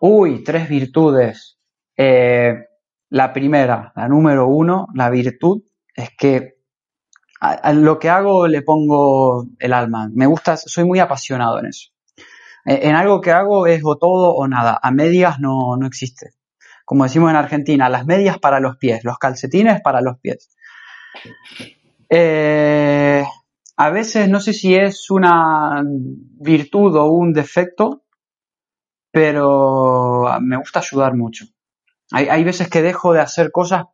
Uy, tres virtudes. Eh, la primera, la número uno, la virtud, es que a, lo que hago le pongo el alma. Me gusta, soy muy apasionado en eso. En, en algo que hago es o todo o nada. A medias no, no existe. Como decimos en Argentina, las medias para los pies, los calcetines para los pies. Eh, a veces no sé si es una virtud o un defecto, pero me gusta ayudar mucho. Hay, veces que dejo de hacer cosas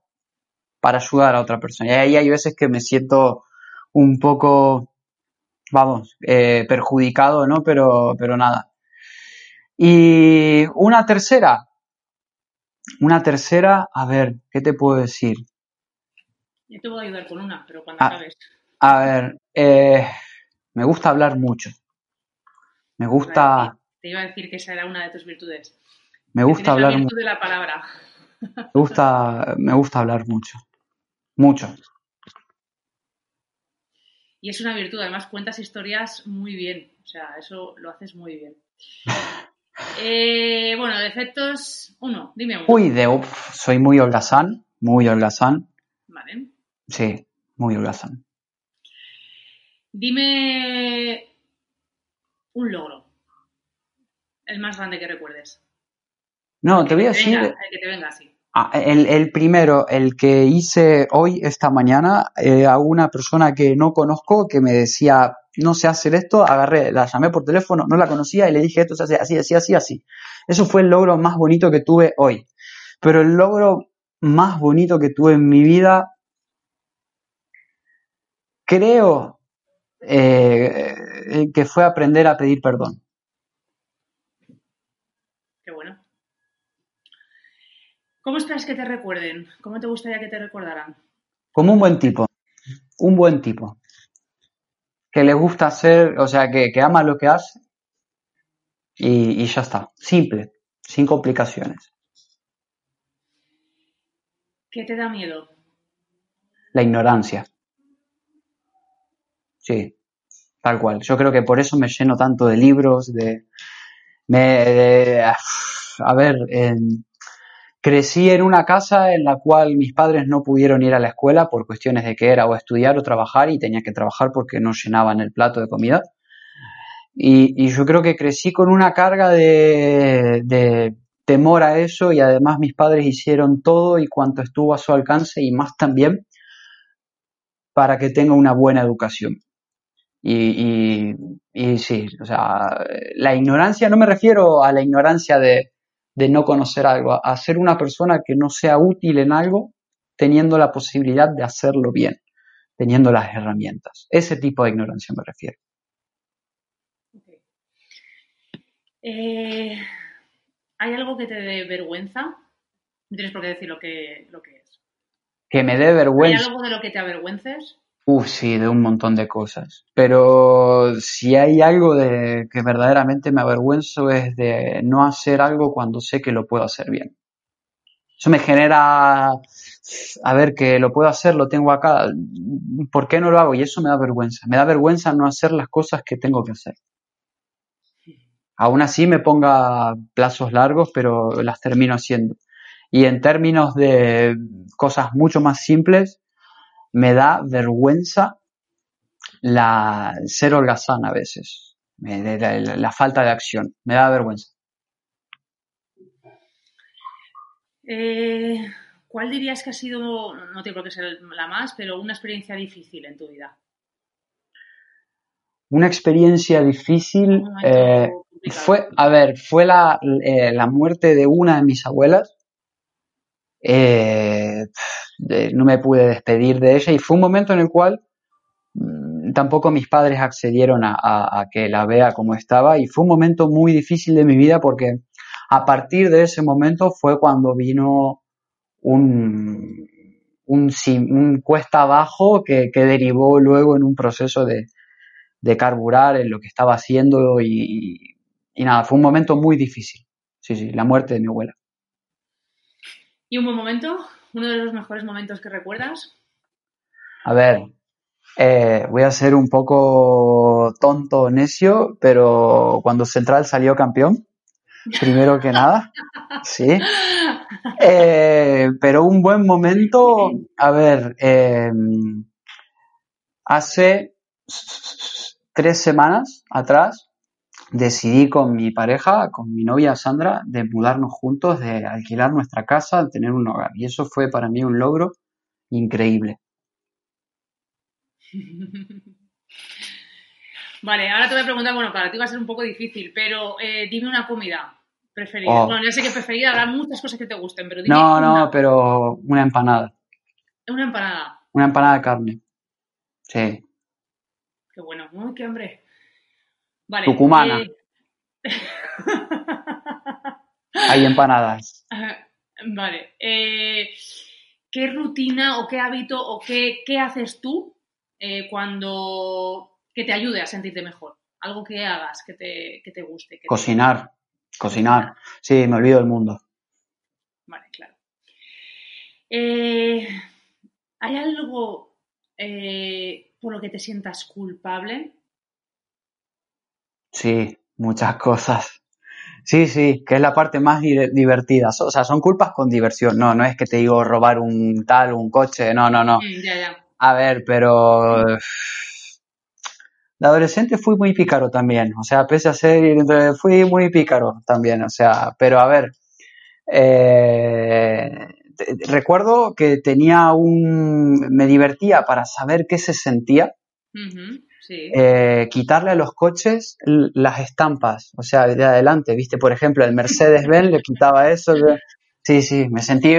para ayudar a otra persona. Y ahí hay veces que me siento un poco, vamos, eh, perjudicado, ¿no? Pero, pero nada. Y una tercera. Una tercera, a ver, ¿qué te puedo decir? Yo te voy a ayudar con una, pero cuando a, acabes. A ver, eh, me gusta hablar mucho. Me gusta. Te iba a decir que esa era una de tus virtudes. Me gusta hablar mucho. de la palabra. Me gusta, me gusta hablar mucho. Mucho. Y es una virtud, además cuentas historias muy bien. O sea, eso lo haces muy bien. Eh, bueno, defectos, uno, dime uno. Uy, de, soy muy holgazán, muy holgazán. Vale. Sí, muy holgazán. Dime un logro. El más grande que recuerdes. No, te voy a decir. el que te venga así. Ah, el, primero, el que hice hoy, esta mañana, eh, a una persona que no conozco que me decía, no sé hacer esto, agarré, la llamé por teléfono, no la conocía y le dije esto se hace así, así, así, así. Eso fue el logro más bonito que tuve hoy. Pero el logro más bonito que tuve en mi vida creo eh, que fue aprender a pedir perdón. Qué bueno. ¿Cómo esperas que te recuerden? ¿Cómo te gustaría que te recordaran? Como un buen tipo. Un buen tipo. Que le gusta hacer, o sea, que, ama lo que hace y, y ya está. Simple, sin complicaciones. ¿Qué te da miedo? La ignorancia. Sí, tal cual. Yo creo que por eso me lleno tanto de libros, de... Me, a ver, crecí en una casa en la cual mis padres no pudieron ir a la escuela por cuestiones de que era o estudiar o trabajar y tenía que trabajar porque no llenaban el plato de comida. Y, yo creo que crecí con una carga de, de temor a eso y además mis padres hicieron todo y cuanto estuvo a su alcance y más también para que tenga una buena educación. Y, y, sí, o sea, la ignorancia, no me refiero a la ignorancia de, de no conocer algo, a ser una persona que no sea útil en algo teniendo la posibilidad de hacerlo bien, teniendo las herramientas. Ese tipo de ignorancia me refiero. Eh, ¿Hay algo que te dé vergüenza? No tienes por qué decir lo que, lo que es. Que me dé vergüenza. ¿Hay algo de lo que te avergüences? Uf, sí, de un montón de cosas. Pero si hay algo de que verdaderamente me avergüenzo es de no hacer algo cuando sé que lo puedo hacer bien. Eso me genera, a ver, que lo puedo hacer, lo tengo acá, ¿por qué no lo hago? Y eso me da vergüenza. Me da vergüenza no hacer las cosas que tengo que hacer. Aún así me ponga plazos largos, pero las termino haciendo. Y en términos de cosas mucho más simples, me da vergüenza la ser holgazán a veces, la, falta de acción, me da vergüenza. Eh, ¿Cuál dirías que ha sido, no tengo que ser la más, pero una experiencia difícil en tu vida? Una experiencia difícil eh, fue, a ver, fue la, eh, la muerte de una de mis abuelas eh, no me pude despedir de ella y fue un momento en el cual mm, tampoco mis padres accedieron a, que la vea como estaba y fue un momento muy difícil de mi vida porque a partir de ese momento fue cuando vino un, un, cuesta abajo que, derivó luego en un proceso de, de, carburar en lo que estaba haciendo y, y nada, fue un momento muy difícil. Sí, sí, la muerte de mi abuela. ¿Y un buen momento? ¿Uno de los mejores momentos que recuerdas? A ver, eh, voy a ser un poco tonto, necio, pero cuando Central salió campeón, primero que nada, sí. Eh, pero un buen momento, a ver, eh, hace tres semanas atrás decidí con mi pareja, con mi novia Sandra, de mudarnos juntos, de alquilar nuestra casa, de tener un hogar. Y eso fue para mí un logro increíble. Vale, ahora te voy a preguntar, bueno, para ti va a ser un poco difícil, pero eh, dime una comida preferida. Oh. Bueno, ya sé que preferida, habrá muchas cosas que te gusten, pero dime No, no, pero una empanada. Una empanada. Una empanada de carne. Sí. Qué bueno. Uy, qué hambre. Vale. Tucumana. Eh, Hay empanadas. Vale. Eh, ¿Qué rutina o qué hábito o qué, haces tú eh, cuando que te ayude a sentirte mejor? Algo que hagas que te, que te guste. cocinar. Cocinar. Sí, me olvido del mundo. Vale, claro. ¿Hay algo por lo que te sientas culpable? Sí, muchas cosas. Sí, sí, que es la parte más divertida. O sea, son culpas con diversión. No, no es que te digo robar un tal, un coche. No, no, no. Mm, ya, ya. A ver, pero. De adolescente fui muy pícaro también. O sea, pese a ser. Fui muy pícaro también. O sea, pero a ver. Eh, recuerdo que tenía un. Me divertía para saber qué se sentía. Eh, quitarle a los coches las estampas, o sea, de adelante, viste, por ejemplo, el Mercedes-Benz le quitaba eso. Sí, sí, me sentí,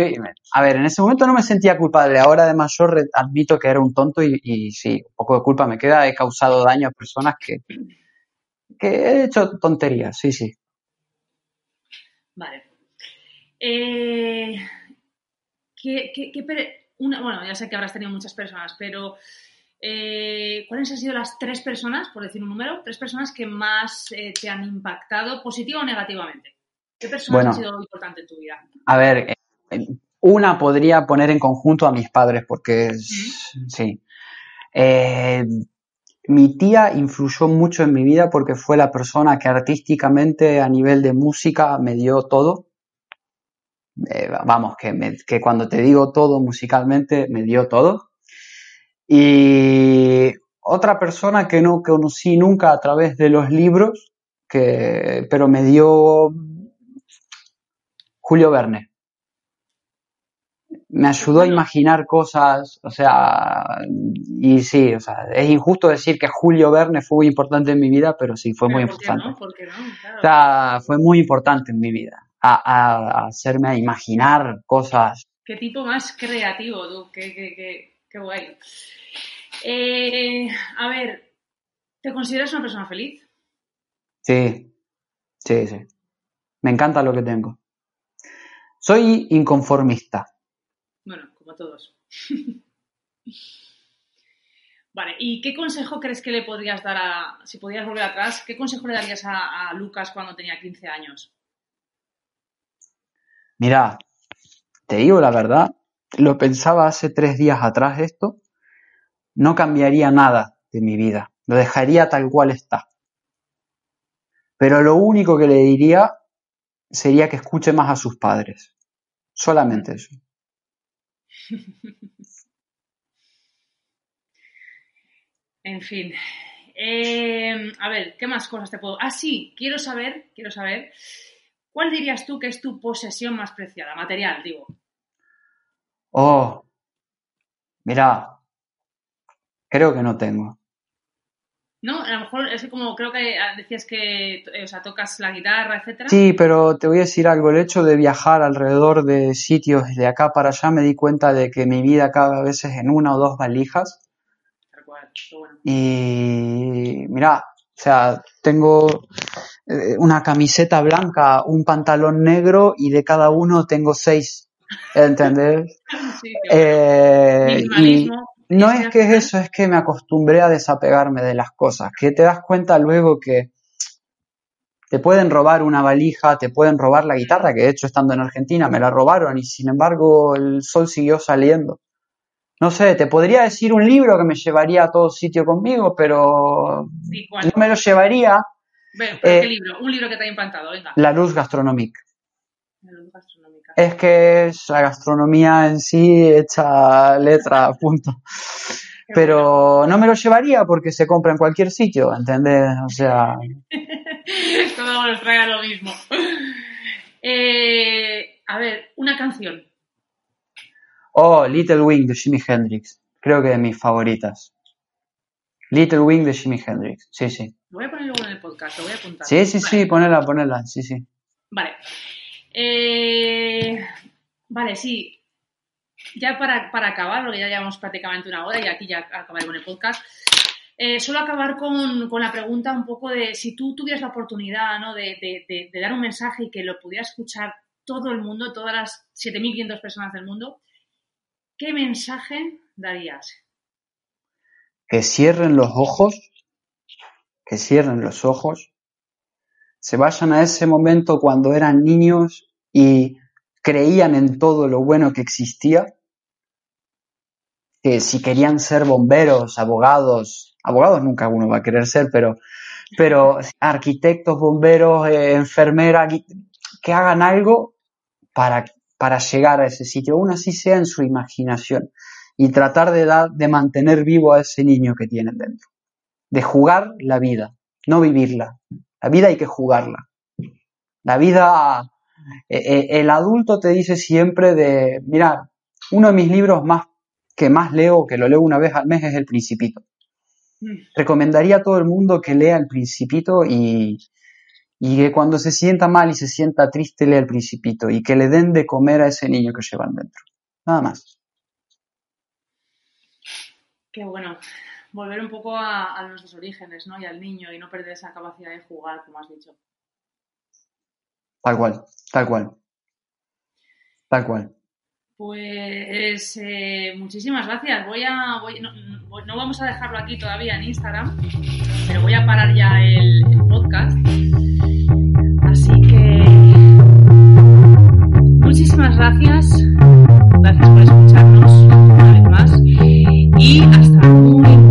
a ver, en ese momento no me sentía culpable, ahora de mayor admito que era un tonto y, y sí, un poco de culpa me queda, he causado daño a personas que, que he hecho tonterías, sí, sí. Vale. Eh, ¿qué, qué, qué una, bueno, ya sé que habrás tenido muchas personas, pero eh, ¿cuáles han sido las tres personas, por decir un número, tres personas que más eh, te han impactado positiva o negativamente? ¿Qué personas han sido importantes en tu vida? A ver, eh, una podría poner en conjunto a mis padres, porque sí. Eh, mi tía influyó mucho en mi vida porque fue la persona que artísticamente, a nivel de música, me dio todo. Vamos, que, que cuando te digo todo musicalmente, me dio todo. Y otra persona que no conocí nunca a través de los libros, que, pero me dio Julio Verne. Me ayudó a imaginar cosas, o sea, y sí, o sea, es injusto decir que Julio Verne fue muy importante en mi vida, pero sí, fue muy importante. ¿Por qué no? O sea, fue muy importante en mi vida, a, hacerme a imaginar cosas. Qué tipo más creativo, tú, qué, qué, qué, qué guay. Eh, a ver, ¿te consideras una persona feliz? Sí, sí, sí. Me encanta lo que tengo. Soy inconformista. Bueno, como todos. vale, ¿y qué consejo crees que le podrías dar a, si podías volver atrás, qué consejo le darías a, Lucas cuando tenía 15 años? Mira, te digo la verdad, lo pensaba hace tres días atrás esto, no cambiaría nada de mi vida, lo dejaría tal cual está. Pero lo único que le diría sería que escuche más a sus padres. Solamente eso. En fin. Eh, a ver, ¿qué más cosas te puedo...? Ah, sí, quiero saber, quiero saber, ¿cuál dirías tú que es tu posesión más preciada? Material, digo. Oh, mira, creo que no tengo. ¿no? A lo mejor es como creo que decías que o sea, tocas la guitarra, etcétera. Sí, pero te voy a decir algo. El hecho de viajar alrededor de sitios de acá para allá me di cuenta de que mi vida acaba a veces en una o dos valijas. Y mira, o sea, tengo eh, una camiseta blanca, un pantalón negro y de cada uno tengo seis. ¿Entendés? sí, eh, no es que es eso, es que me acostumbré a desapegarme de las cosas, que te das cuenta luego que te pueden robar una valija, te pueden robar la guitarra, que de hecho estando en Argentina me la robaron y sin embargo el sol siguió saliendo. No sé, te podría decir un libro que me llevaría a todo sitio conmigo, pero no me lo llevaría. Bueno, ¿qué eh, libro? Un libro que te ha impactado, venga. La luz gastronómica. La luz gastronómica. Es que es la gastronomía en sí hecha letra, punto. Pero no me lo llevaría porque se compra en cualquier sitio, ¿entendés? O sea... Todo nos traiga lo mismo. Eh, a ver, una canción. Oh, Little Wing de Jimi Hendrix. Creo que de mis favoritas. Little Wing de Jimi Hendrix. Sí, sí. Lo voy a poner luego en el podcast, lo voy a apuntar. Sí, sí, sí, ponela, ponela. Sí, sí. Vale. Eh, vale, sí. Ya para, acabar, porque ya llevamos prácticamente una hora y aquí ya acabaré con el podcast. Eh, solo acabar con, la pregunta un poco de si tú tuvieras la oportunidad ¿no? de, dar un mensaje y que lo pudiera escuchar todo el mundo, todas las 7.500 personas del mundo, ¿qué mensaje darías? Que cierren los ojos, que cierren los ojos se vayan a ese momento cuando eran niños y creían en todo lo bueno que existía, que si querían ser bomberos, abogados, abogados nunca uno va a querer ser, pero, pero arquitectos, bomberos, eh, enfermeras, que hagan algo para, para llegar a ese sitio, aún así sea en su imaginación, y tratar de, dar, de mantener vivo a ese niño que tienen dentro, de jugar la vida, no vivirla, la vida hay que jugarla. La vida, eh, eh, el adulto te dice siempre de, mira, uno de mis libros más que más leo, que lo leo una vez al mes, es El Principito. Mm. Recomendaría a todo el mundo que lea El Principito y, y que cuando se sienta mal y se sienta triste lea el principito y que le den de comer a ese niño que llevan dentro. Nada más. Qué bueno volver un poco a, nuestros orígenes, ¿no? Y al niño y no perder esa capacidad de jugar, como has dicho. Tal cual, tal cual. Tal cual. Pues eh, muchísimas gracias. Voy a, voy, no, vamos a dejarlo aquí todavía en Instagram, pero voy a parar ya el, podcast. Así que muchísimas gracias. Gracias por escucharnos una vez más y hasta un